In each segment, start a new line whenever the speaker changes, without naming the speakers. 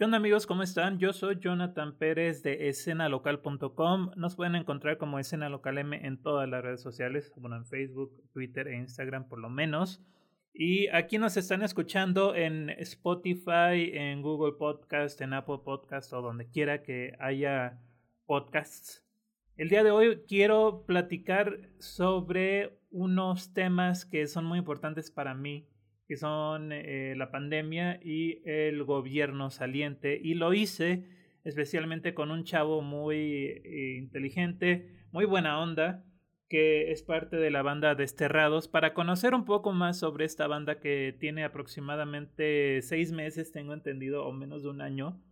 ¿Qué onda amigos? ¿Cómo están? Yo soy Jonathan Pérez de escenalocal.com. Nos pueden encontrar como Escena Local M en todas las redes sociales, bueno, en Facebook, Twitter e Instagram por lo menos. Y aquí nos están escuchando en Spotify, en Google Podcast, en Apple Podcast o donde quiera que haya podcasts. El día de hoy quiero platicar sobre unos temas que son muy importantes para mí, que son eh, la pandemia y el gobierno saliente. Y lo hice especialmente con un chavo muy eh, inteligente, muy buena onda, que es parte de la banda Desterrados, para conocer un poco más sobre esta banda que tiene aproximadamente seis meses, tengo entendido, o menos de un año,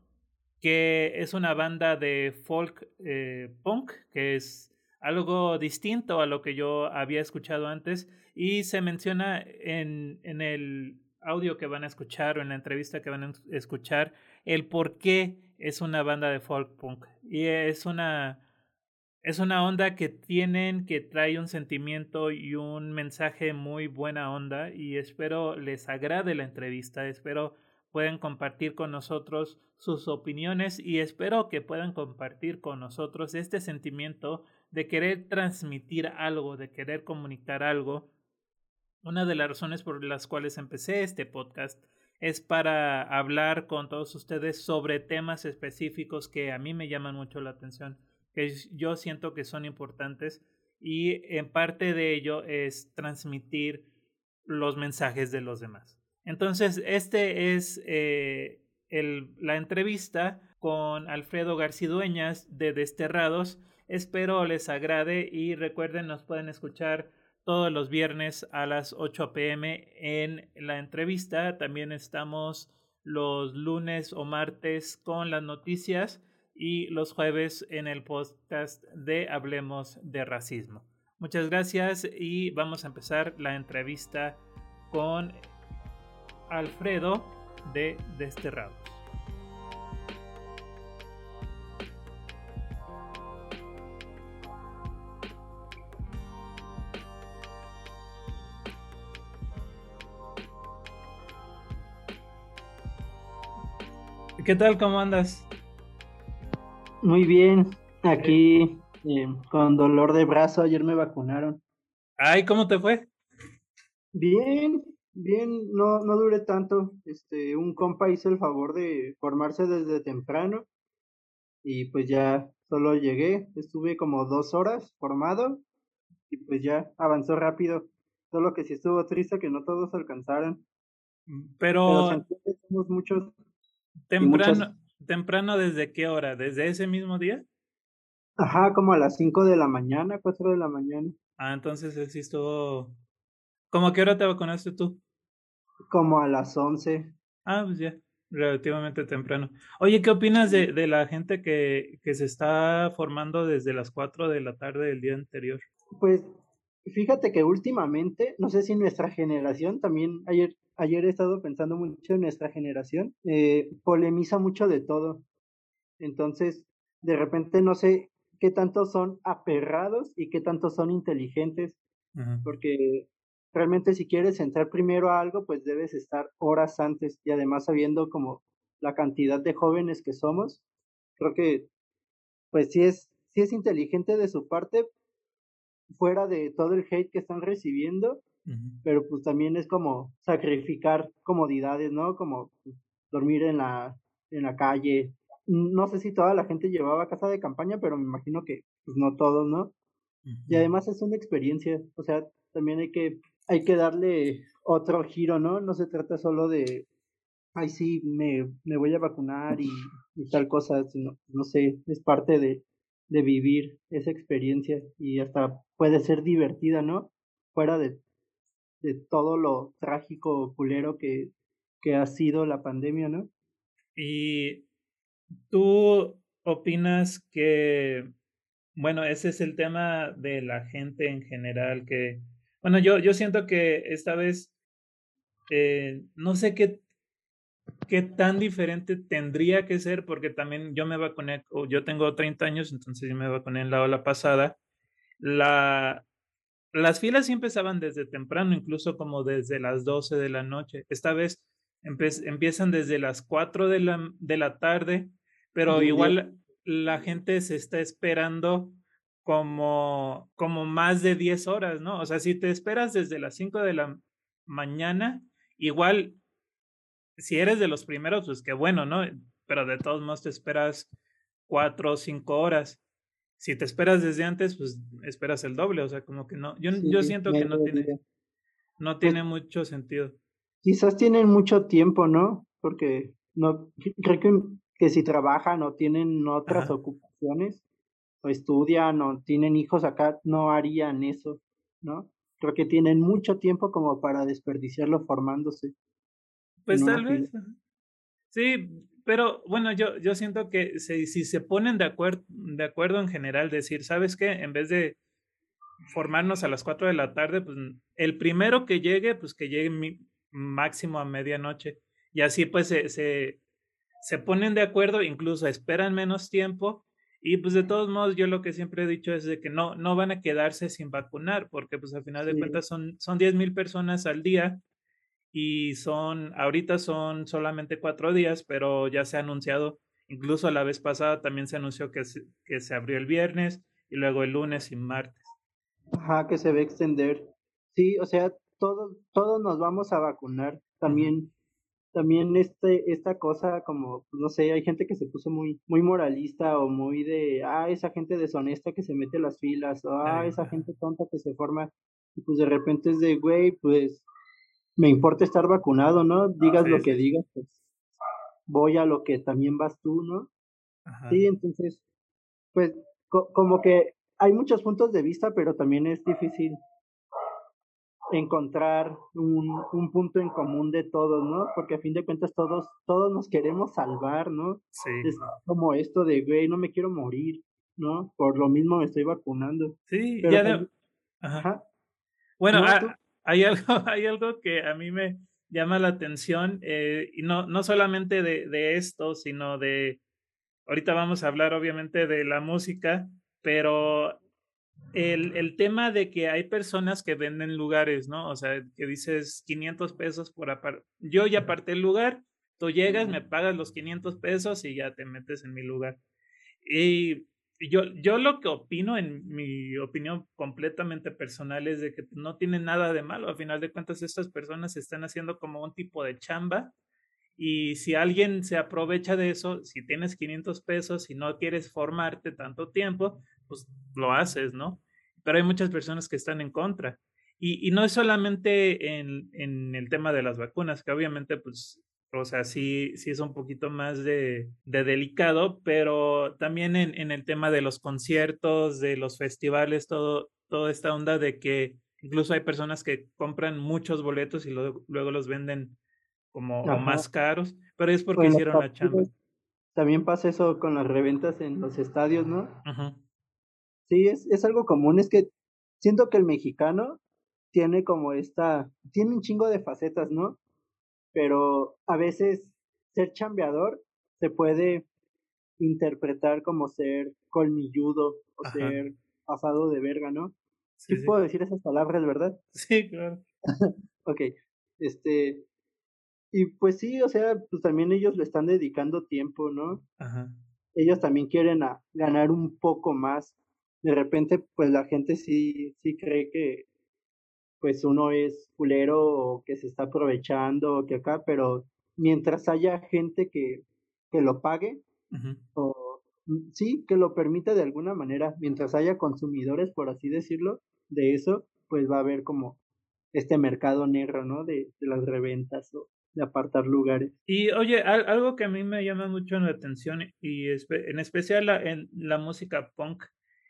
que es una banda de folk eh, punk, que es algo distinto a lo que yo había escuchado antes y se menciona en, en el audio que van a escuchar o en la entrevista que van a escuchar el por qué es una banda de folk punk. Y es una es una onda que tienen, que trae un sentimiento y un mensaje muy buena onda y espero les agrade la entrevista, espero puedan compartir con nosotros sus opiniones y espero que puedan compartir con nosotros este sentimiento de querer transmitir algo, de querer comunicar algo. Una de las razones por las cuales empecé este podcast es para hablar con todos ustedes sobre temas específicos que a mí me llaman mucho la atención que yo siento que son importantes y en parte de ello es transmitir los mensajes de los demás. Entonces, este es eh, el, la entrevista con Alfredo Garcidueñas de Desterrados. Espero les agrade y recuerden, nos pueden escuchar todos los viernes a las 8 pm en la entrevista. También estamos los lunes o martes con las noticias y los jueves en el podcast de Hablemos de Racismo. Muchas gracias y vamos a empezar la entrevista con Alfredo de Desterrados. ¿Qué tal? ¿Cómo andas?
Muy bien, aquí eh, con dolor de brazo, ayer me vacunaron.
Ay, ¿cómo te fue?
Bien, bien, no, no duré tanto. Este, un compa hizo el favor de formarse desde temprano y pues ya solo llegué, estuve como dos horas formado y pues ya avanzó rápido. Solo que sí estuvo triste que no todos alcanzaran.
Pero,
Pero muchos.
Temprano, temprano desde qué hora? ¿Desde ese mismo día?
Ajá, como a las 5 de la mañana, 4 de la mañana.
Ah, entonces él sí estuvo... ¿Cómo a qué hora te vacunaste tú?
Como a las 11.
Ah, pues ya, relativamente temprano. Oye, ¿qué opinas de, de la gente que, que se está formando desde las 4 de la tarde del día anterior?
Pues fíjate que últimamente, no sé si nuestra generación, también ayer ayer he estado pensando mucho en nuestra generación, eh, polemiza mucho de todo. Entonces, de repente no sé qué tanto son aperrados y qué tanto son inteligentes, porque realmente si quieres entrar primero a algo, pues debes estar horas antes y además sabiendo como la cantidad de jóvenes que somos, creo que pues sí es, sí es inteligente de su parte, fuera de todo el hate que están recibiendo, pero pues también es como sacrificar comodidades, ¿no? Como pues, dormir en la, en la calle. No sé si toda la gente llevaba casa de campaña, pero me imagino que pues no todos, ¿no? Y además es una experiencia, o sea, también hay que, hay que darle otro giro, ¿no? No se trata solo de, ay, sí, me, me voy a vacunar y, y tal cosa, sino, no sé, es parte de, de vivir esa experiencia y hasta puede ser divertida, ¿no? Fuera de de todo lo trágico, culero que, que ha sido la pandemia, ¿no?
Y tú opinas que, bueno, ese es el tema de la gente en general, que, bueno, yo, yo siento que esta vez, eh, no sé qué, qué tan diferente tendría que ser, porque también yo me vacuné, yo tengo 30 años, entonces yo me vacuné en la ola pasada. La, las filas sí empezaban desde temprano, incluso como desde las 12 de la noche. Esta vez empiezan desde las 4 de la, de la tarde, pero igual la gente se está esperando como, como más de 10 horas, ¿no? O sea, si te esperas desde las 5 de la mañana, igual, si eres de los primeros, pues qué bueno, ¿no? Pero de todos modos te esperas 4 o 5 horas. Si te esperas desde antes, pues esperas el doble, o sea, como que no, yo, yo siento que no tiene, no pues tiene mucho sentido.
Quizás tienen mucho tiempo, ¿no? Porque no creo que, que si trabajan o tienen otras ocupaciones o estudian o tienen hijos acá, no harían eso, ¿no? Creo que tienen mucho tiempo como para desperdiciarlo formándose.
Pues tal vez. Sí, pero bueno, yo, yo siento que si, si se ponen de, acuerdo de acuerdo en general, decir, ¿sabes qué? En vez de formarnos a las 4 de la tarde, pues el primero que llegue, pues que llegue máximo a medianoche. Y así pues se, se, se ponen de acuerdo, incluso esperan menos tiempo. Y pues de todos modos, yo lo que siempre he dicho es de que no, no van a quedarse sin vacunar, porque pues al final de cuentas son, son 10 mil personas al día y son, ahorita son solamente cuatro días, pero ya se ha anunciado, incluso la vez pasada también se anunció que se, que se abrió el viernes y luego el lunes y martes.
Ajá, que se va a extender. Sí, o sea, todos, todos nos vamos a vacunar. También, también este, esta cosa como, no sé, hay gente que se puso muy, muy moralista o muy de, ah, esa gente deshonesta que se mete las filas, o ah, esa gente tonta que se forma, y pues de repente es de, güey, pues me importa estar vacunado, ¿no? Digas lo que digas, pues voy a lo que también vas tú, ¿no? Sí, entonces, pues como que hay muchos puntos de vista, pero también es difícil encontrar un, un, punto en común de todos, ¿no? Porque a fin de cuentas todos, todos nos queremos salvar, ¿no?
Sí.
Es como esto de, güey, no me quiero morir, ¿no? Por lo mismo me estoy vacunando.
Sí, ya Ajá. Bueno, hay, algo, hay algo que a mí me llama la atención, eh, y no, no solamente de, de esto, sino de, ahorita vamos a hablar obviamente de la música, pero el, el, tema de que hay personas que venden lugares, ¿no? O sea, que dices 500 pesos por aparte. Yo ya aparté el lugar, tú llegas, me pagas los 500 pesos y ya te metes en mi lugar. Y yo, yo lo que opino, en mi opinión completamente personal, es de que no tiene nada de malo. A final de cuentas, estas personas están haciendo como un tipo de chamba. Y si alguien se aprovecha de eso, si tienes 500 pesos y no quieres formarte tanto tiempo, pues lo haces, ¿no? Pero hay muchas personas que están en contra. Y, y no es solamente en, en, el tema de las vacunas, que obviamente, pues, o sea, sí, sí es un poquito más de, de delicado, pero también en, en, el tema de los conciertos, de los festivales, todo, toda esta onda de que incluso hay personas que compran muchos boletos y luego, luego los venden como más caros, pero es porque hicieron la chamba.
También pasa eso con las reventas en los estadios, ¿no? Ajá. Sí, es, es algo común, es que siento que el mexicano tiene como esta, tiene un chingo de facetas, ¿no? Pero a veces ser chambeador se puede interpretar como ser colmilludo o ser pasado de verga, ¿no? Sí, puedo decir esas palabras, ¿verdad?
Sí, claro.
ok, este, y pues sí, o sea, pues también ellos le están dedicando tiempo, ¿no? Ajá. Ellos también quieren a, ganar un poco más de repente pues la gente sí, sí cree que pues uno es culero o que se está aprovechando o que acá, pero mientras haya gente que, que lo pague o mm, sí, que lo permita de alguna manera, mientras haya consumidores, por así decirlo, de eso, pues va a haber como este mercado negro, ¿no? De, de las reventas o de apartar lugares.
Y oye, algo que a mí me llama mucho la atención y en especial en la música punk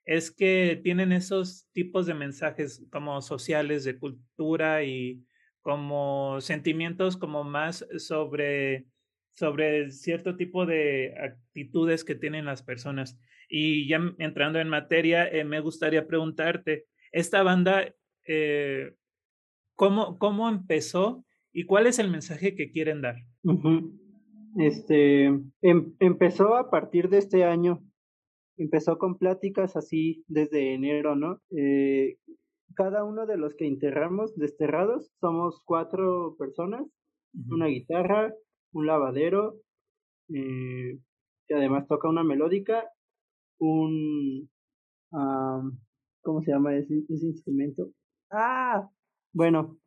es que tienen esos tipos de mensajes como sociales de cultura y como sentimientos como más sobre, sobre cierto tipo de actitudes que tienen las personas. Y ya entrando en materia, eh, me gustaría preguntarte, esta banda, eh, ¿cómo, ¿cómo empezó y cuál es el mensaje que quieren dar?
Este em, empezó a partir de este año empezó con pláticas así desde enero, ¿no? Eh, cada uno de los que enterramos desterrados somos cuatro personas una guitarra, un lavadero, eh, que además toca una melódica, un... ¿Cómo se llama ese, ese instrumento? Ah, bueno,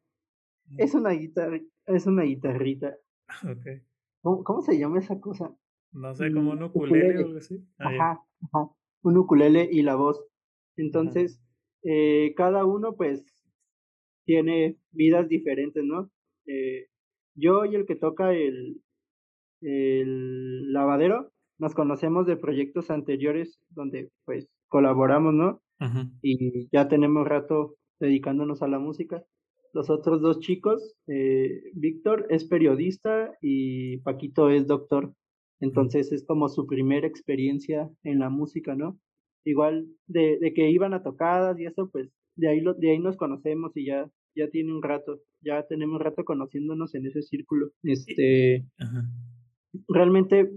es una guitarra, es una guitarrita.
Okay.
¿Cómo, ¿Cómo, se llama esa cosa?
No sé, como un ukulele, o algo así.
Ah, ajá, ajá, un ukulele y la voz. Entonces, eh, cada uno pues tiene vidas diferentes, ¿no? Eh, yo y el que toca el, el lavadero nos conocemos de proyectos anteriores donde pues colaboramos, ¿no? Y ya tenemos rato dedicándonos a la música. Los otros dos chicos, eh, Víctor es periodista y Paquito es doctor. Entonces es como su primera experiencia en la música, ¿no? Igual de, de que iban a tocadas y eso, pues de ahí, lo, de ahí nos conocemos y ya, ya tiene un rato, ya tenemos un rato conociéndonos en ese círculo. Este, realmente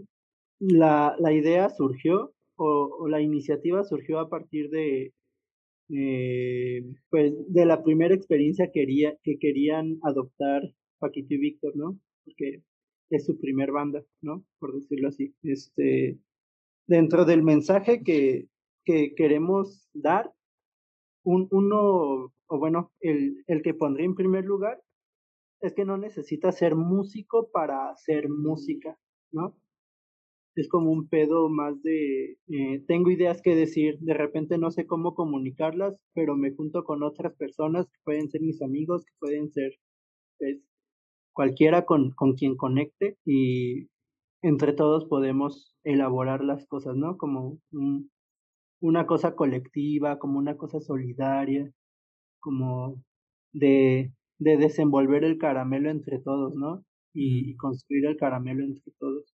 la, la idea surgió o, o, la iniciativa surgió a partir de, eh, pues, de la primera experiencia quería, que querían adoptar Paquito y Víctor, ¿no? Porque es su primer banda, ¿no? Por decirlo así. Este, dentro del mensaje que, que queremos dar, un, uno, o bueno, el, el que pondría en primer lugar es que no necesitas ser músico para hacer música, ¿no? Es como un pedo más de, eh, tengo ideas que decir, de repente no sé cómo comunicarlas, pero me junto con otras personas que pueden ser mis amigos, que pueden ser, pues, cualquiera con, con quien conecte y entre todos podemos elaborar las cosas, ¿no? Como un, una cosa colectiva, como una cosa solidaria, como de, de desenvolver el caramelo entre todos, ¿no? Y, construir el caramelo entre todos.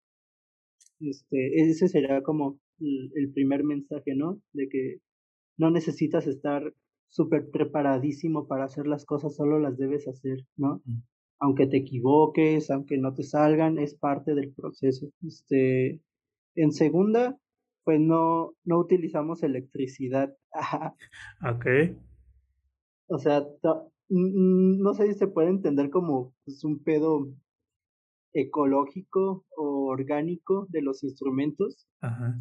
Este, ese sería como el, primer mensaje, ¿no? De que no necesitas estar súper preparadísimo para hacer las cosas, solo las debes hacer, ¿no? Aunque te equivoques, aunque no te salgan, es parte del proceso. Este, en segunda, pues no, no utilizamos electricidad.
ok.
O sea, no sé si se puede entender como pues, un pedo ecológico o orgánico de los instrumentos.
Ajá.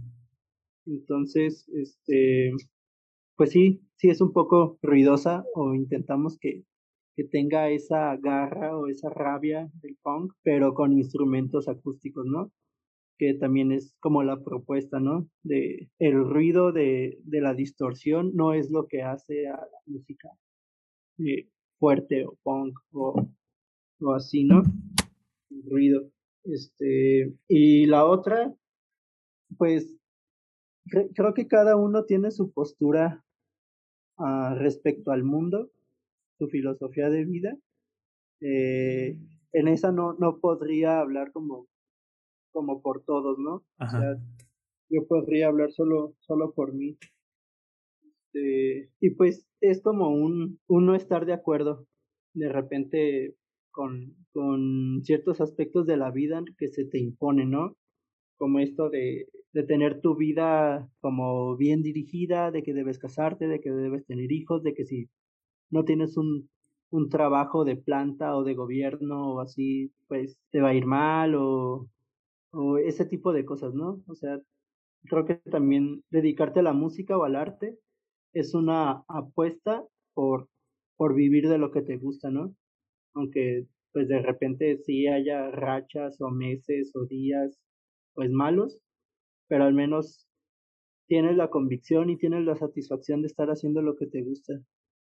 Entonces, este, pues sí, sí es un poco ruidosa o intentamos que, que tenga esa garra o esa rabia del punk, pero con instrumentos acústicos, ¿no? que también es como la propuesta, ¿no? De el ruido de, de la distorsión no es lo que hace a la música eh, fuerte o punk o, o así, ¿no? El ruido. Este, y la otra, pues creo que cada uno tiene su postura uh, respecto al mundo, su filosofía de vida. Eh, en esa no, no podría hablar como como por todos, ¿no? O sea, yo podría hablar solo, solo por mí. Este, y pues es como un, un no estar de acuerdo de repente con, con ciertos aspectos de la vida que se te imponen, ¿no? Como esto de, de tener tu vida como bien dirigida, de que debes casarte, de que debes tener hijos, de que si no tienes un, un trabajo de planta o de gobierno o así, pues te va a ir mal o o ese tipo de cosas, ¿no? O sea, creo que también dedicarte a la música o al arte es una apuesta por, por vivir de lo que te gusta, ¿no? Aunque pues de repente sí haya rachas o meses o días pues malos, pero al menos tienes la convicción y tienes la satisfacción de estar haciendo lo que te gusta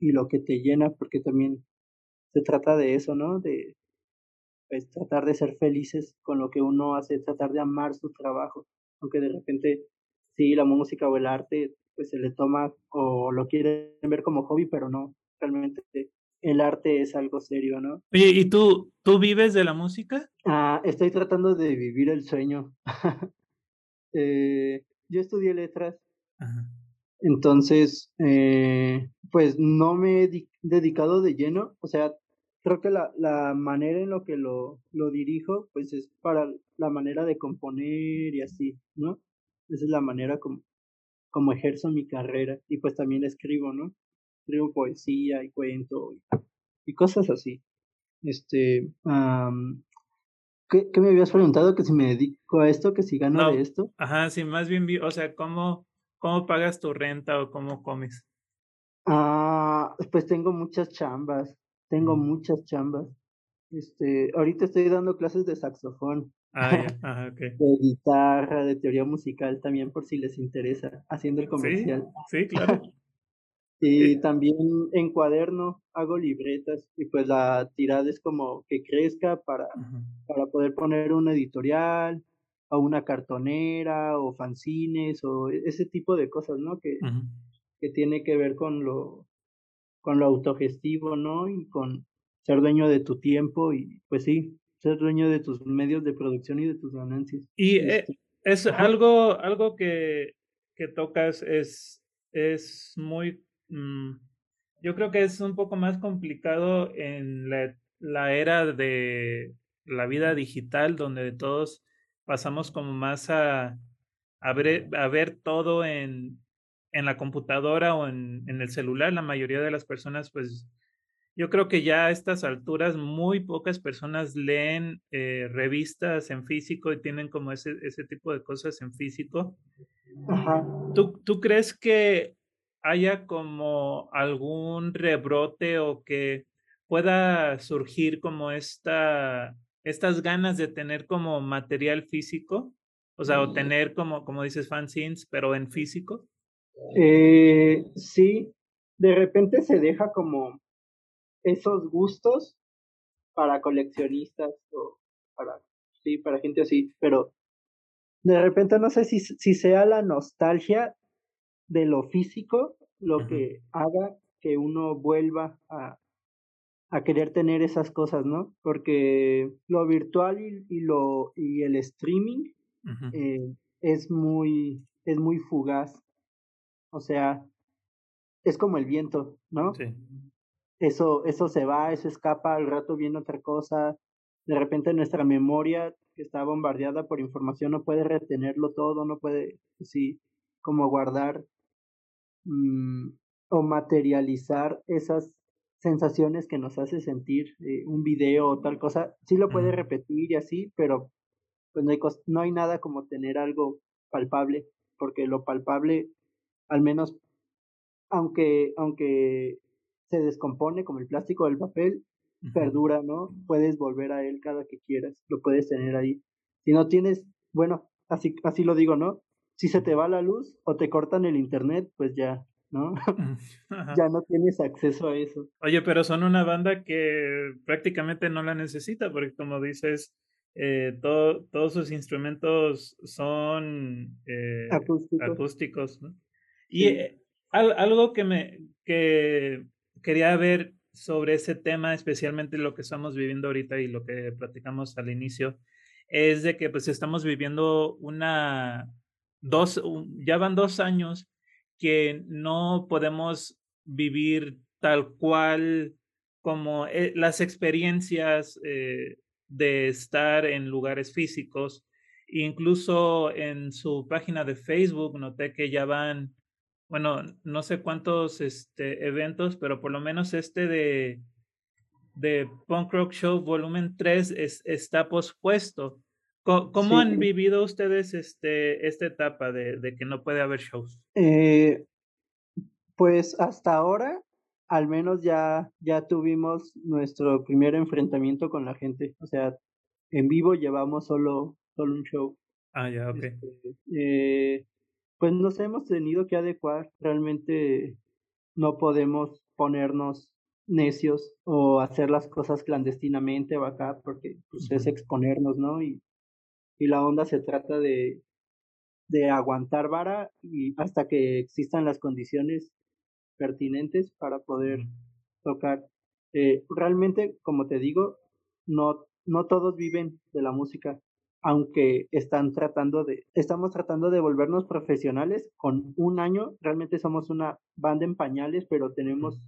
y lo que te llena, porque también se trata de eso, ¿no? De, pues tratar de ser felices con lo que uno hace, tratar de amar su trabajo, aunque de repente sí, la música o el arte pues se le toma o lo quieren ver como hobby, pero no, realmente el arte es algo serio, ¿no?
Oye, ¿y tú, tú vives de la música?
Ah, estoy tratando de vivir el sueño. eh, yo estudié letras. Entonces, eh, pues no me he dedicado de lleno, o sea, creo que la, la manera en lo que lo, lo dirijo, pues es para la manera de componer y así, ¿no? Esa es la manera como, como ejerzo mi carrera y pues también escribo, ¿no? Escribo poesía y cuento y, cosas así. Este, ¿Qué, ¿Qué, me habías preguntado? ¿Que si me dedico a esto? ¿Que si gano de esto?
Ajá, sí, más bien, o sea, ¿cómo, ¿cómo pagas tu renta o cómo comes?
Ah, pues tengo muchas chambas, tengo muchas chambas. Este, ahorita estoy dando clases de saxofón.
Ah, Ajá, okay.
De guitarra, de teoría musical también por si les interesa, haciendo el comercial.
Sí, sí claro.
Y también en cuaderno hago libretas y pues la tirada es como que crezca para, para poder poner un editorial o una cartonera o fanzines o e, ese tipo de cosas, ¿no? Que, que tiene que ver con lo, con lo autogestivo, ¿no? Y con ser dueño de tu tiempo y pues sí, ser dueño de tus medios de producción y de tus ganancias.
Y eh, este, es algo, algo que, que tocas es, es muy Mm, yo creo que es un poco más complicado en la, la, era de la vida digital, donde todos pasamos como más a, a, ver, a ver todo en, en la computadora o en, en, el celular. La mayoría de las personas, pues yo creo que ya a estas alturas muy pocas personas leen eh, revistas en físico y tienen como ese, ese tipo de cosas en físico. ¿Tú, ¿Tú crees que haya como algún rebrote o que pueda surgir como esta, estas ganas de tener como material físico, o sea, o mm. tener como, como dices, fanzines, pero en físico?
Eh, sí, de repente se deja como esos gustos para coleccionistas o para, sí, para gente así, pero de repente no sé si, si sea la nostalgia de lo físico lo que haga que uno vuelva a, a querer tener esas cosas, ¿no? Porque lo virtual y, y lo y el streaming eh, es muy es muy fugaz, o sea, es como el viento, ¿no?
Sí.
Eso eso se va, eso escapa, al rato viene otra cosa, de repente nuestra memoria que está bombardeada por información no puede retenerlo todo, no puede, sí, como guardar Mm, o materializar esas sensaciones que nos hace sentir eh, un video o tal cosa, sí lo puede repetir y así, pero pues no hay, no hay nada como tener algo palpable, porque lo palpable, al menos, aunque, aunque se descompone como el plástico del papel, perdura, ¿no? Puedes volver a él cada que quieras, lo puedes tener ahí. Si no tienes, bueno, así, así lo digo, ¿no? si se te va la luz o te cortan el internet, pues ya, ¿no? ya no tienes acceso a eso.
Oye, pero son una banda que prácticamente no la necesita, porque como dices, eh, todos sus instrumentos son eh, acústicos. ¿no? Y eh, algo que me que quería ver sobre ese tema, especialmente lo que estamos viviendo ahorita y lo que platicamos al inicio, es de que pues estamos viviendo una dos, ya van dos años que no podemos vivir tal cual como eh, las experiencias eh, de estar en lugares físicos. Incluso en su página de Facebook noté que ya van, bueno, no sé cuántos este, eventos, pero por lo menos este de, de Punk Rock Show Volumen 3 es, está pospuesto. ¿Cómo, han vivido ustedes este, esta etapa de, de que no puede haber shows?
Eh, pues hasta ahora, al menos ya, ya tuvimos nuestro primer enfrentamiento con la gente. O sea, en vivo llevamos solo, solo un show.
Ah, ya, ok.
Este, eh, pues nos hemos tenido que adecuar. Realmente no podemos ponernos necios o hacer las cosas clandestinamente o acá porque pues, es exponernos, ¿no? Y y la onda se trata de, de aguantar vara y hasta que existan las condiciones pertinentes para poder tocar. Eh, realmente, como te digo, no, no todos viven de la música, aunque están tratando de, estamos tratando de volvernos profesionales con un año, realmente somos una banda en pañales, pero tenemos,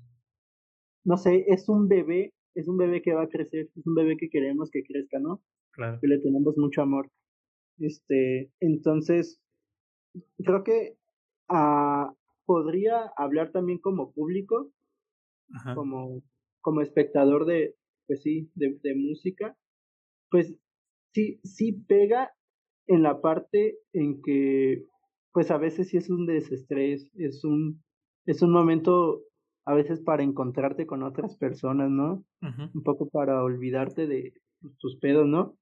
no sé, es un bebé, es un bebé que va a crecer, es un bebé que queremos que crezca, ¿no?
Claro.
Que le tenemos mucho amor. Este, entonces, creo que ah, podría hablar también como público, como, como espectador de, pues sí, de, de música. Pues sí, sí pega en la parte en que, pues a veces sí es un desestrés, es un, es un momento a veces para encontrarte con otras personas, ¿no? Un poco para olvidarte de tus pedos, ¿no?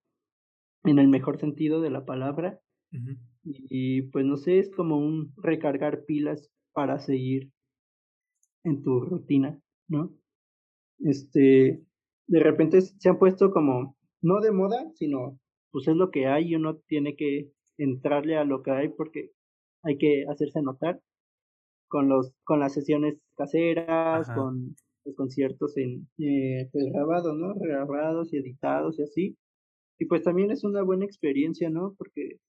En el mejor sentido de la palabra. y, pues no sé, es como un recargar pilas para seguir en tu rutina, ¿no? Este, de repente se han puesto como, no de moda, sino pues es lo que hay y uno tiene que entrarle a lo que hay porque hay que hacerse notar con los con las sesiones caseras, con los conciertos en eh, pues, grabados, ¿no? Grabados y editados y así. Y pues también es una buena experiencia, ¿no? Porque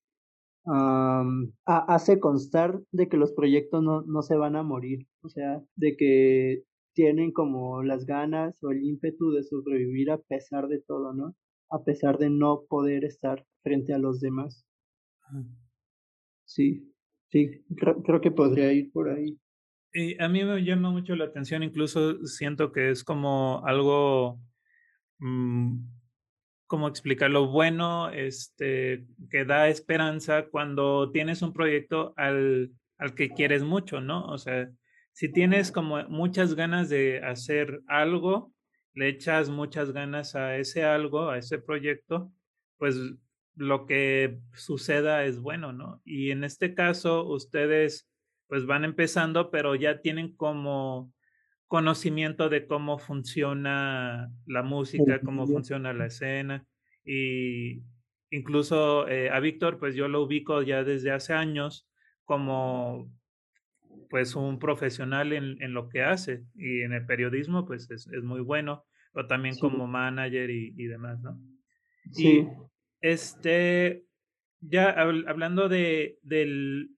hace constar de que los proyectos no, no se van a morir, o sea, de que tienen como las ganas o el ímpetu de sobrevivir a pesar de todo, ¿no? A pesar de no poder estar frente a los demás. Sí, sí, creo, que podría ir por ahí.
Y a mí me llama mucho la atención, incluso siento que es como algo, mm, ¿cómo explicarlo? Bueno, este, que da esperanza cuando tienes un proyecto al, al que quieres mucho, ¿no? O sea, si tienes como muchas ganas de hacer algo, le echas muchas ganas a ese algo, a ese proyecto, pues lo que suceda es bueno, ¿no? Y en este caso, ustedes pues van empezando, pero ya tienen como conocimiento de cómo funciona la música, cómo funciona la escena. Y incluso eh, a Víctor, pues yo lo ubico ya desde hace años como pues un profesional en, en, lo que hace y en el periodismo pues es, es muy bueno, pero también como manager y, y, demás, ¿no? Sí. Y este, ya hablando de, de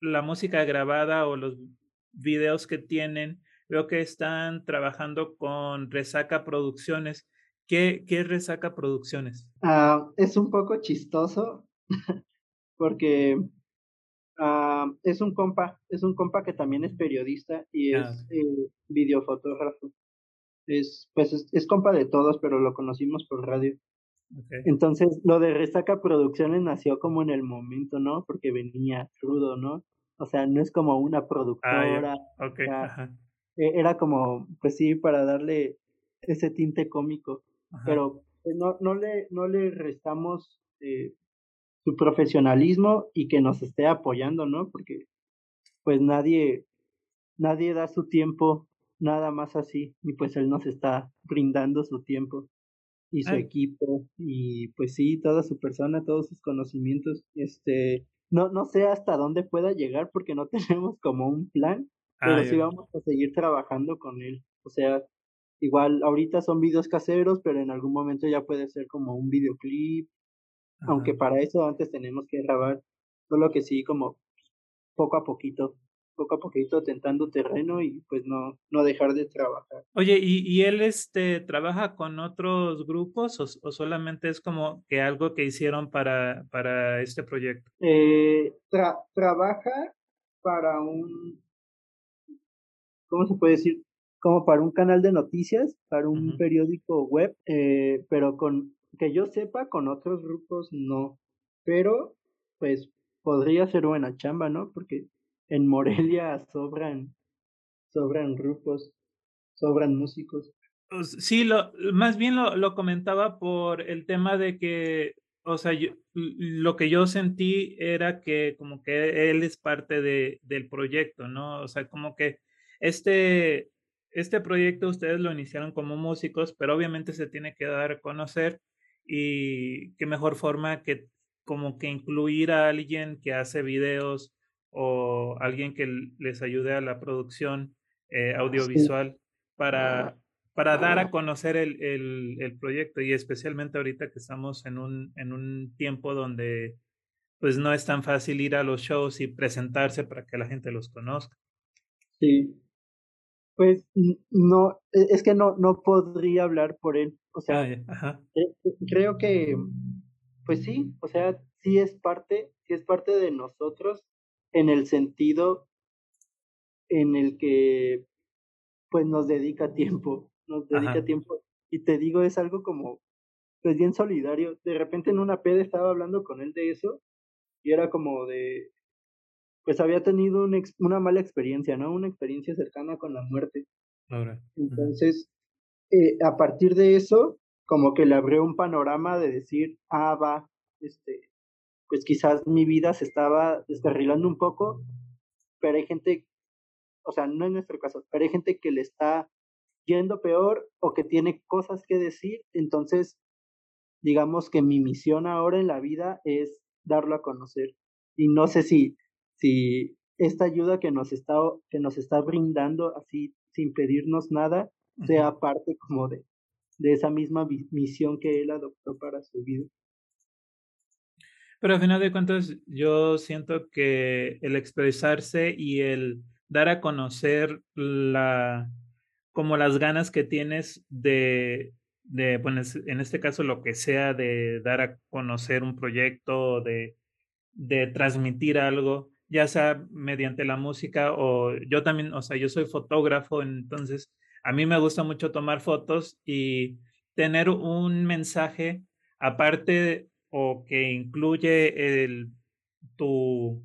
la música grabada o los videos que tienen, veo que están trabajando con Resaca Producciones. ¿Qué, qué es Resaca Producciones?
Ah, es un poco chistoso porque Ah, es un compa, es un compa que también es periodista y es ah. eh, videofotógrafo. Es, pues es, compa de todos, pero lo conocimos por radio. Entonces, lo de Resaca Producciones nació como en el momento, ¿no? Porque venía crudo, ¿no? O sea, no es como una ah, productora. E, era como, pues sí, para darle ese tinte cómico. Pero pues, no, no, le, no le restamos eh, su profesionalismo y que nos esté apoyando, ¿no? Porque pues nadie, nadie da su tiempo nada más así y pues él nos está brindando su tiempo y su equipo y pues sí, toda su persona, todos sus conocimientos, este, no, no sé hasta dónde pueda llegar porque no tenemos como un plan, pero sí vamos a seguir trabajando con él, o sea, igual ahorita son videos caseros, pero en algún momento ya puede ser como un videoclip aunque para eso antes tenemos que grabar, solo que sí, como poco a poquito, poco a poquito tentando terreno y pues no, no dejar de trabajar.
Oye, ¿y, y él este, trabaja con otros grupos o, o, solamente es como que algo que hicieron para, para este proyecto?
Eh, trabaja para un, ¿cómo se puede decir? Como para un canal de noticias, para un periódico web, eh, pero con que yo sepa, con otros grupos no. Pero, pues, podría ser buena chamba, ¿no? Porque en Morelia sobran, sobran grupos, sobran músicos.
Pues, sí, lo, más bien lo, lo comentaba por el tema de que, o sea, yo, lo que yo sentí era que como que él es parte de, del proyecto, ¿no? O sea, como que este, este proyecto ustedes lo iniciaron como músicos, pero obviamente se tiene que dar a conocer y qué mejor forma que como que incluir a alguien que hace videos o alguien que les ayude a la producción eh, audiovisual para, para dar a conocer el, el, el, proyecto y especialmente ahorita que estamos en un, en un tiempo donde pues no es tan fácil ir a los shows y presentarse para que la gente los conozca.
Sí, pues no, e, es que no, no podría hablar por él. O sea, ah, creo que, pues sí, o sea, sí es parte, sí es parte de nosotros en el sentido en el que, pues nos dedica tiempo, nos dedica tiempo. Y te digo, es algo como, pues bien solidario. De repente en una peda estaba hablando con él de eso y era como de, pues había tenido una, una mala experiencia, ¿no? Una experiencia cercana con la muerte.
Ahora.
Entonces, eh, a partir de eso, como que le abrió un panorama de decir, ah, va, este, pues quizás mi vida se estaba descarrilando un poco, pero hay gente, o sea, no en nuestro caso, pero hay gente que le está yendo peor o que tiene cosas que decir, entonces digamos que mi misión ahora en la vida es darlo a conocer. Y no sé si, si esta ayuda que nos está, que nos está brindando así sin pedirnos nada, sea parte como de, de esa misma misión que él adoptó para su vida.
Pero al final de cuentas, yo siento que el expresarse y el dar a conocer la como las ganas que tienes de de, bueno, en este caso lo que sea de dar a conocer un proyecto, de, de transmitir algo, ya sea mediante la música o yo también, o sea, yo soy fotógrafo, entonces a mí me gusta mucho tomar fotos y tener un mensaje aparte o que incluye el, tu,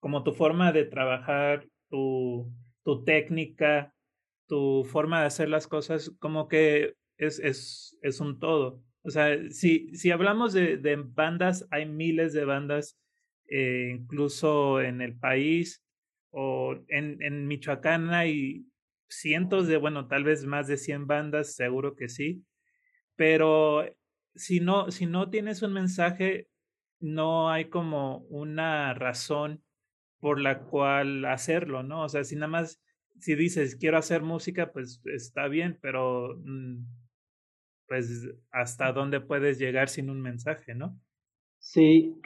como tu forma de trabajar, tu, tu técnica, tu forma de hacer las cosas, como que es, es, es un todo. O sea, si, si hablamos de, de bandas, hay miles de bandas, eh, incluso en el país o en, en Michoacán hay cientos de, bueno, tal vez más de 100 bandas, seguro que sí, pero si no, si no tienes un mensaje, no hay como una razón por la cual hacerlo, ¿no? O sea, si nada más, si dices quiero hacer música, pues está bien, pero mm, pues hasta dónde puedes llegar sin un mensaje, ¿no?
Sí,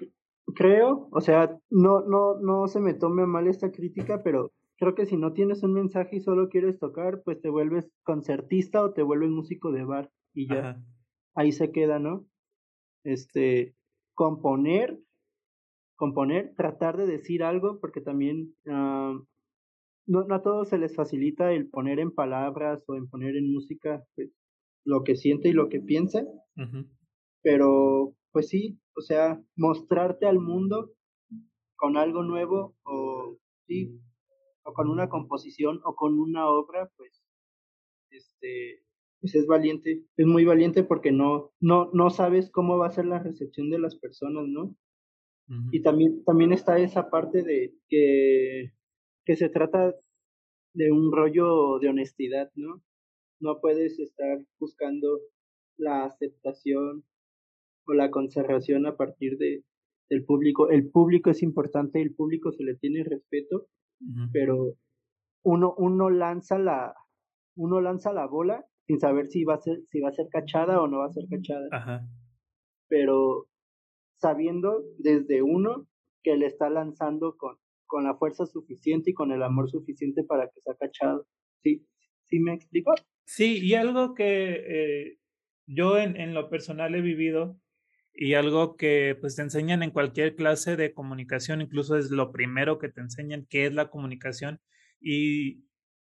creo, o sea, no, no, no se me tome mal esta crítica, pero creo que si no tienes un mensaje y solo quieres tocar, pues te vuelves concertista o te vuelves músico de bar y ya. Ahí se queda, ¿no? Este, componer, componer, tratar de decir algo, porque también ah, no, no a todos se les facilita el poner en palabras o en poner en música, pues, lo que siente y lo que piensa, pero pues sí, o sea, mostrarte al mundo con algo nuevo o sí, o con una composición o con una obra, pues, este, pues es valiente, es muy valiente porque no, no, no sabes cómo va a ser la recepción de las personas, ¿no? Y también, también está esa parte de que, que se trata de un rollo de honestidad, ¿no? no puedes estar buscando la aceptación o la conservación a partir de del público. El público es importante, el público se le tiene respeto, pero uno uno lanza la uno lanza la bola sin saber si va a ser si va a ser cachada o no va a ser cachada. Pero sabiendo desde uno que le está lanzando con con la fuerza suficiente y con el amor suficiente para que sea cachado. ¿Sí? ¿Sí me explico?
Sí, y algo que eh, yo en, en, lo personal he vivido y algo que pues te enseñan en cualquier clase de comunicación, incluso es lo primero que te enseñan qué es la comunicación y,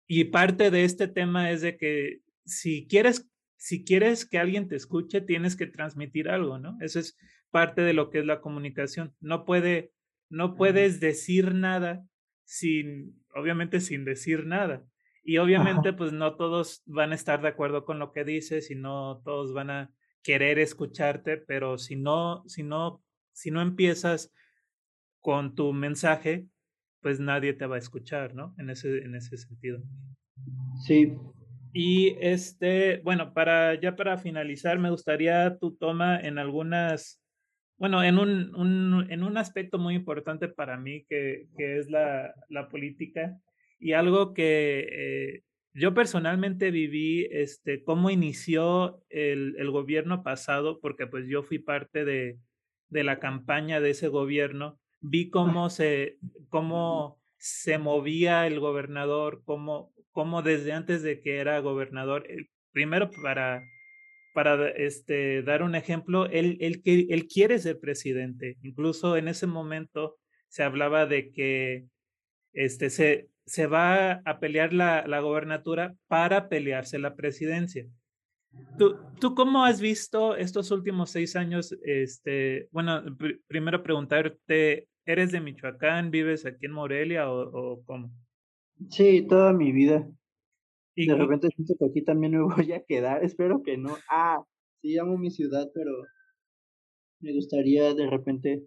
y parte de este tema es de que si quieres, si quieres que alguien te escuche, tienes que transmitir algo, ¿no? Eso es parte de lo que es la comunicación. No puede, no puedes decir nada sin, obviamente sin decir nada. Y obviamente, pues no todos van a estar de acuerdo con lo que dices y no todos van a querer escucharte, pero si no, si no, si no empiezas con tu mensaje, pues nadie te va a escuchar, ¿no? En ese, en ese sentido.
Sí.
Y este, bueno, para ya para finalizar, me gustaría tu toma en algunas, bueno, en un, un en un aspecto muy importante para mí que, que es la, la política y algo que eh, yo personalmente viví, este, cómo inició el, el, gobierno pasado, porque pues yo fui parte de, de la campaña de ese gobierno, vi cómo se, cómo se movía el gobernador, cómo, cómo desde antes de que era gobernador, primero para, para este, dar un ejemplo, él, él, él quiere ser presidente. Incluso en ese momento se hablaba de que este, se, se va a pelear la, la gobernatura para pelearse la presidencia. ¿Tú, ¿Tú cómo has visto estos últimos seis años? Este, bueno, primero preguntarte, ¿eres de Michoacán? ¿Vives aquí en Morelia o, o cómo?
Sí, toda mi vida. Y de repente siento que aquí también me voy a quedar, espero que no. Ah, sí amo mi ciudad, pero me gustaría de repente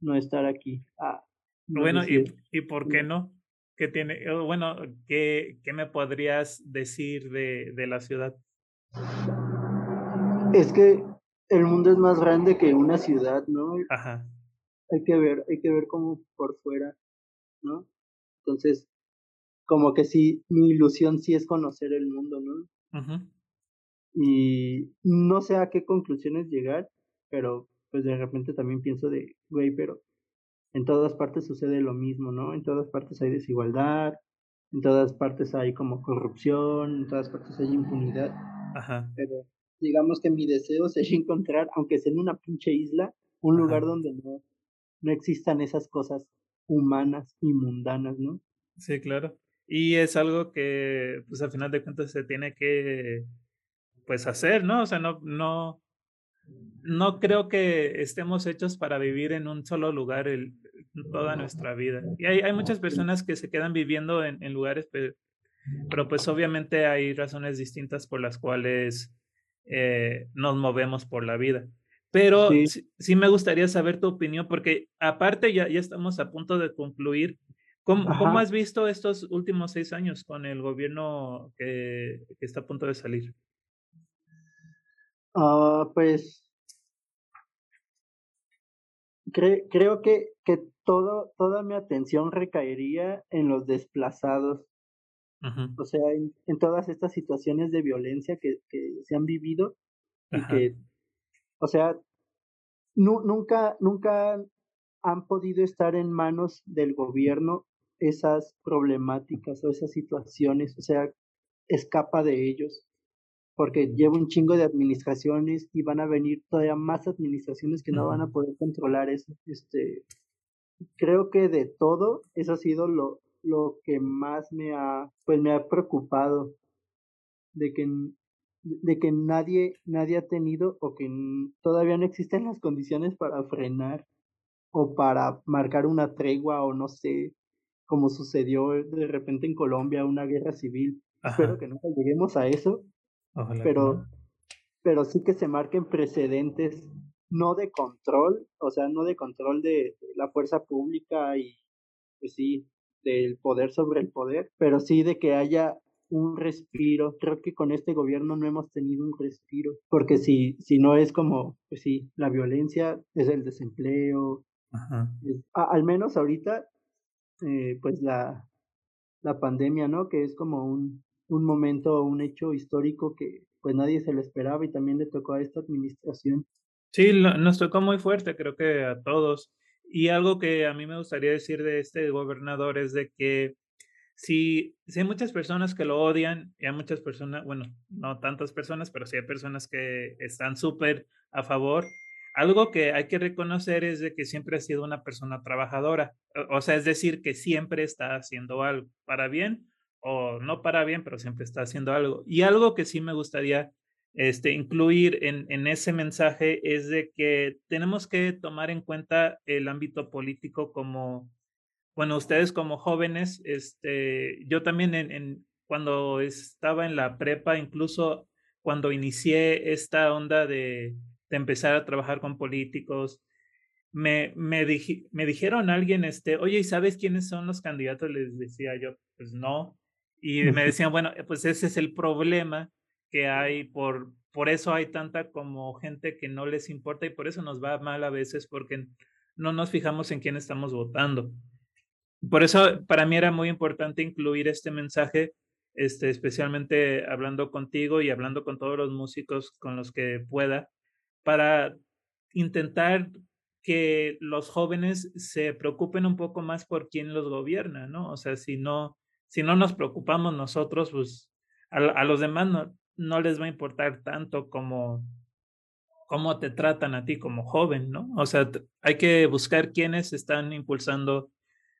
no estar aquí. Ah,
bueno, ¿y, ¿y por qué no? ¿Qué tiene, bueno, qué, qué me podrías decir de, de la ciudad?
Es que el mundo es más grande que una ciudad, ¿no?
Ajá.
Hay que ver, hay que ver como por fuera, ¿no? Entonces, como que sí, mi ilusión sí es conocer el mundo, ¿no?
Ajá.
Y no sé a qué conclusiones llegar, pero pues de repente también pienso de, güey, pero en todas partes sucede lo mismo, ¿no? En todas partes hay desigualdad, en todas partes hay como corrupción, en todas partes hay impunidad.
Ajá.
Pero digamos que mi deseo sería encontrar, aunque sea en una pinche isla, un lugar donde no, no existan esas cosas humanas y mundanas, ¿no?
Sí, claro. Y es algo que, pues al final de cuentas se tiene que, pues hacer, ¿no? O sea, no, no, no creo que estemos hechos para vivir en un solo lugar el, toda nuestra vida. Y hay, hay muchas personas que se quedan viviendo en, en lugares, pero, pero, pues obviamente hay razones distintas por las cuales eh, nos movemos por la vida. Pero sí. sí. me gustaría saber tu opinión, porque aparte ya, ya estamos a punto de concluir. ¿Cómo, ¿Cómo, has visto estos últimos seis años con el gobierno que, que está a punto de salir?
Uh, pues cre creo que, que todo, toda mi atención recaería en los desplazados. O sea, en, en, todas estas situaciones de violencia que, que se han vivido y Ajá. que, o sea, nu nunca, nunca han podido estar en manos del gobierno esas problemáticas o esas situaciones, o sea, escapa de ellos, porque lleva un chingo de administraciones y van a venir todavía más administraciones que no van a poder controlar eso. Este, creo que de todo, eso ha sido lo, lo que más me ha, pues me ha preocupado, de que, de que nadie, nadie ha tenido o que todavía no existen las condiciones para frenar o para marcar una tregua o no sé, como sucedió de repente en Colombia, una guerra civil. Ajá. Espero que nunca lleguemos a eso,
Ojalá
pero,
no.
pero sí que se marquen precedentes no de control, o sea, no de control de, de la fuerza pública y, pues sí, del poder sobre el poder, pero sí de que haya un respiro. Creo que con este gobierno no hemos tenido un respiro, porque si, si no es como, pues sí, la violencia es el desempleo.
Ajá.
Es, a, al menos ahorita, eh, pues la, la pandemia, ¿no? Que es como un, un momento, un hecho histórico que pues nadie se lo esperaba y también le tocó a esta administración.
Sí, nos tocó muy fuerte, creo que a todos. Y algo que a mí me gustaría decir de este gobernador es de que si, si hay muchas personas que lo odian y hay muchas personas, bueno, no tantas personas, pero sí hay personas que están súper a favor, algo que hay que reconocer es de que siempre ha sido una persona trabajadora. O sea, es decir, que siempre está haciendo algo para bien o no para bien, pero siempre está haciendo algo. Y algo que sí me gustaría este, incluir en, en, ese mensaje es de que tenemos que tomar en cuenta el ámbito político como, bueno, ustedes como jóvenes, este, yo también en, en, cuando estaba en la prepa, incluso cuando inicié esta onda de, de empezar a trabajar con políticos, me, me, me dijeron alguien, este, oye, ¿y sabes quiénes son los candidatos? Les decía yo, pues no. Y me decían, bueno, pues ese es el problema que hay, por, por eso hay tanta como gente que no les importa y por eso nos va mal a veces porque no nos fijamos en quién estamos votando. Por eso para mí era muy importante incluir este mensaje, este, especialmente hablando contigo y hablando con todos los músicos con los que pueda, para intentar que los jóvenes se preocupen un poco más por quién los gobierna, ¿no? O sea, si no, si no nos preocupamos nosotros, pues a, a los demás no, no les va a importar tanto como cómo te tratan a ti como joven, ¿no? O sea, hay que buscar quiénes están impulsando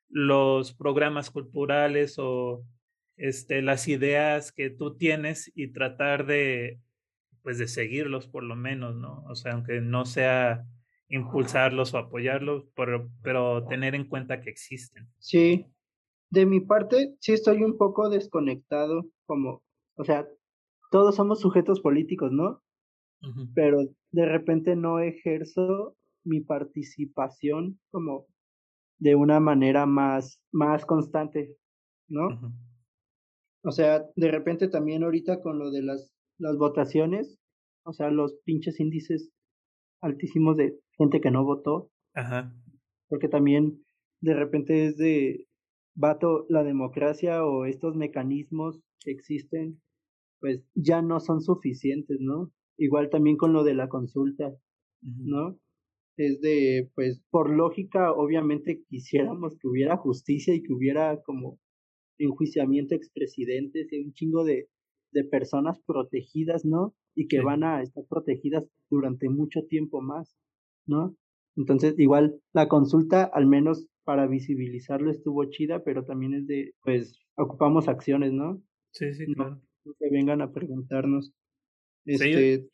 los programas culturales o este, las ideas que tú tienes y tratar de, pues de seguirlos por lo menos, ¿no? O sea, aunque no sea impulsarlos o apoyarlos, pero, pero tener en cuenta que existen.
Sí, de mi parte, sí estoy un poco desconectado, como, o sea, todos somos sujetos políticos, ¿no? Pero de repente no ejerzo mi participación como de una manera más, más constante, ¿no? O sea, de repente también ahorita con lo de las, las votaciones, o sea, los pinches índices altísimos de gente que no votó.
Ajá.
Porque también de repente es de, vato, la democracia o estos mecanismos que existen, pues ya no son suficientes, ¿no? Igual también con lo de la consulta, ¿no? Es de, pues, por lógica, obviamente quisiéramos que hubiera justicia y que hubiera como enjuiciamiento expresidentes y un chingo de, de personas protegidas, ¿no? Y que van a estar protegidas durante mucho tiempo más, ¿no? Entonces, igual la consulta, al menos para visibilizarlo, estuvo chida, pero también es de, pues, ocupamos acciones, ¿no?
Sí, sí, claro.
que vengan a preguntarnos.
Este,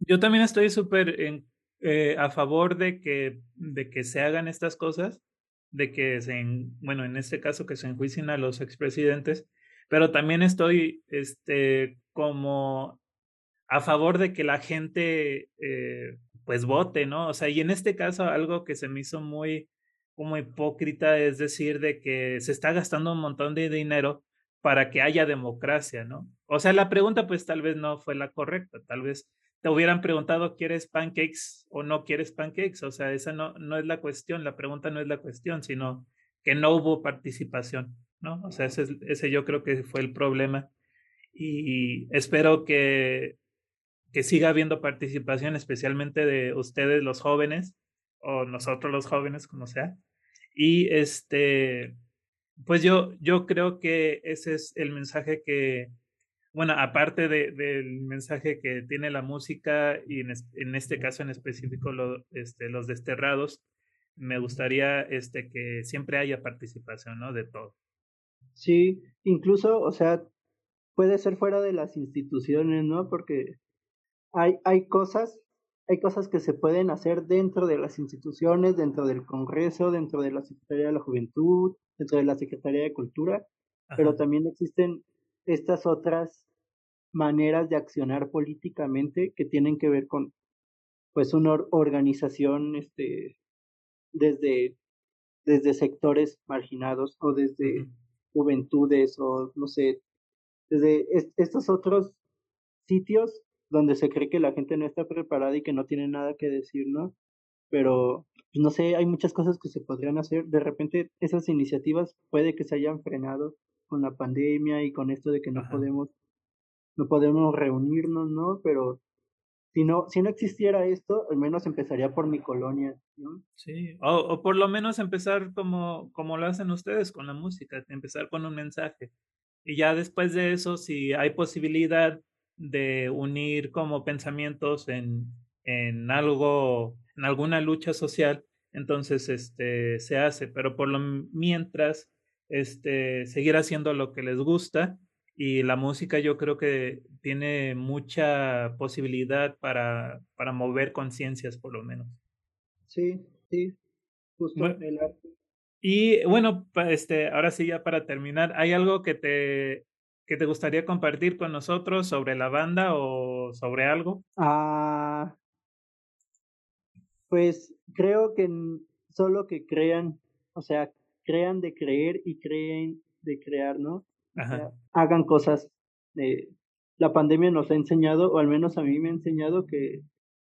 yo, también estoy súper eh, a favor de que, de que se hagan estas cosas, de que se, bueno, en este caso que se enjuicien a los expresidentes, pero también estoy, este, como a favor de que la gente, eh, pues, vote, ¿no? O sea, y en este caso algo que se me hizo muy, como hipócrita es decir de que se está gastando un montón de dinero para que haya democracia, ¿no? O sea, la pregunta pues tal vez no fue la correcta, tal vez te hubieran preguntado, ¿quieres pancakes o no quieres pancakes? O sea, esa no, no es la cuestión, la pregunta no es la cuestión, sino que no hubo participación, ¿no? O sea, ese, ese yo creo que fue el problema. Y espero que, que siga habiendo participación, especialmente de ustedes los jóvenes, o nosotros los jóvenes, como sea. Y este, pues yo, yo creo que ese es el mensaje que, bueno, aparte de, del mensaje que tiene la música y en, en este caso en específico lo, este, los desterrados, me gustaría este, que siempre haya participación, ¿no? De todo.
Sí, incluso, o sea, puede ser fuera de las instituciones, ¿no? Porque hay, hay cosas, hay cosas que se pueden hacer dentro de las instituciones, dentro del Congreso, dentro de la Secretaría de la Juventud, dentro de la Secretaría de Cultura, pero también existen estas otras maneras de accionar políticamente que tienen que ver con pues una organización este desde desde sectores marginados o desde juventudes o no sé desde estos otros sitios donde se cree que la gente no está preparada y que no tiene nada que decir, ¿no? Pero pues, no sé, hay muchas cosas que se podrían hacer. De repente esas iniciativas puede que se hayan frenado con la pandemia y con esto de que no podemos no podemos reunirnos, ¿no? Pero si no, si no existiera esto, al menos empezaría por mi colonia, ¿no?
Sí, o, o por lo menos empezar como, como lo hacen ustedes con la música, empezar con un mensaje. Y ya después de eso, si hay posibilidad de unir como pensamientos en, en algo, en alguna lucha social, entonces este se hace, pero por lo mientras este seguir haciendo lo que les gusta y la música yo creo que tiene mucha posibilidad para, para mover conciencias por lo menos.
Sí, sí, justo el arte.
Y bueno, este, ahora sí ya para terminar, ¿hay algo que te, que te gustaría compartir con nosotros sobre la banda o sobre algo?
Ah, pues creo que solo que crean, o sea, crean de creer y creen de crear, ¿no? hagan cosas. Eh, la pandemia nos ha enseñado, o al menos a mí me ha enseñado que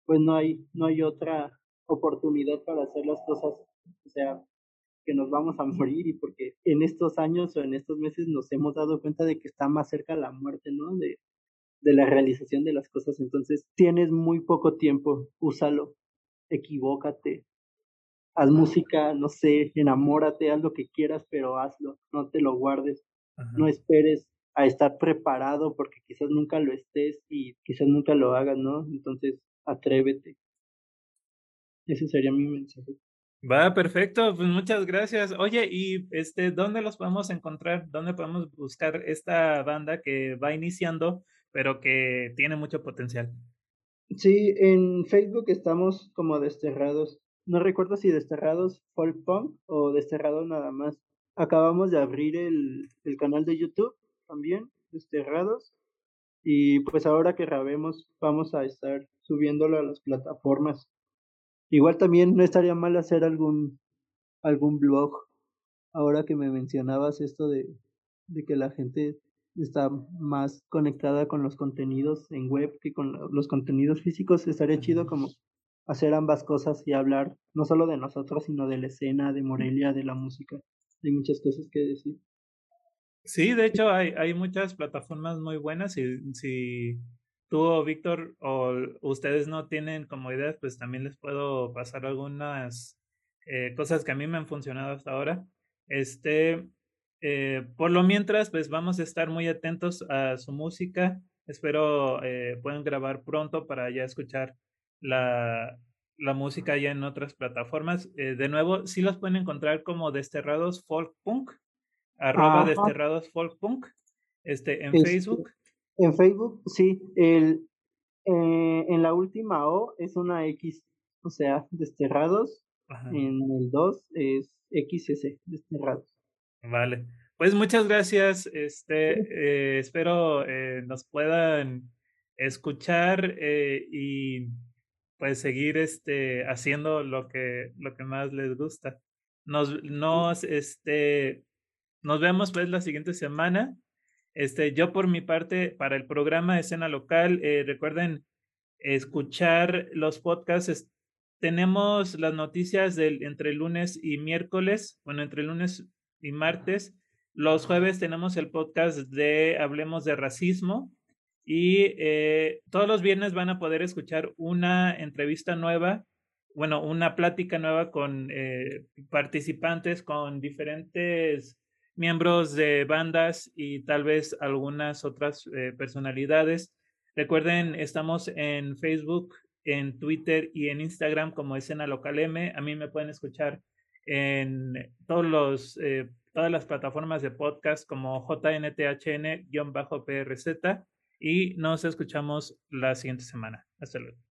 pues no hay, no hay otra oportunidad para hacer las cosas, o sea, que nos vamos a morir y porque en estos años o en estos meses nos hemos dado cuenta de que está más cerca la muerte, ¿no? De, de la realización de las cosas. Entonces, tienes muy poco tiempo, úsalo, equivócate, haz música, no sé, enamórate, haz lo que quieras, pero hazlo, no te lo guardes. No esperes a estar preparado porque quizás nunca lo estés y quizás nunca lo hagas, ¿no? Entonces, atrévete. Ese sería mi mensaje.
Va, perfecto, pues muchas gracias. Oye, y este, ¿dónde los podemos encontrar? ¿Dónde podemos buscar esta banda que va iniciando, pero que tiene mucho potencial.
Sí, en Facebook estamos como desterrados. No recuerdo si desterrados folk punk o desterrados nada más. Acabamos de abrir el, el canal de YouTube también, desterrados. Y pues ahora que grabemos vamos a estar subiéndolo a las plataformas. Igual también no estaría mal hacer algún algún blog. Ahora que me mencionabas esto de, de que la gente está más conectada con los contenidos en web que con los contenidos físicos, estaría chido como hacer ambas cosas y hablar no solo de nosotros, sino de la escena, de Morelia, de la música. Hay muchas cosas que decir.
Sí, de hecho hay, hay muchas plataformas muy buenas y si tú, Víctor, o ustedes no tienen como ideas, pues también les puedo pasar algunas eh, cosas que a mí me han funcionado hasta ahora. Este, eh, por lo mientras, pues vamos a estar muy atentos a su música. Espero eh, puedan grabar pronto para ya escuchar la, la música ya en otras plataformas. Eh, de nuevo, sí los pueden encontrar como Desterrados Folk Punk, arroba Desterrados Folk Punk, este, en Facebook.
En Facebook, sí. El, eh, en la última O es una X, o sea, Desterrados. En el 2 es XS, Desterrados.
Vale. Pues muchas gracias. Este, eh, espero eh, nos puedan escuchar y pues seguir este, haciendo lo que, lo que más les gusta. Nos, nos, este, nos vemos pues la siguiente semana. Este, yo por mi parte, para el programa Escena Local, recuerden escuchar los podcasts. Tenemos las noticias del, entre lunes y miércoles, bueno, entre lunes y martes. Los jueves tenemos el podcast de Hablemos de Racismo y eh, todos los viernes van a poder escuchar una entrevista nueva, bueno, una plática nueva con eh, participantes, con diferentes miembros de bandas y tal vez algunas otras eh, personalidades. Recuerden, estamos en Facebook, en Twitter y en Instagram como Escena Local M. A mí me pueden escuchar en todos los, eh, todas las plataformas de podcast como JNTHN-PRZ y nos escuchamos la siguiente semana. Hasta luego.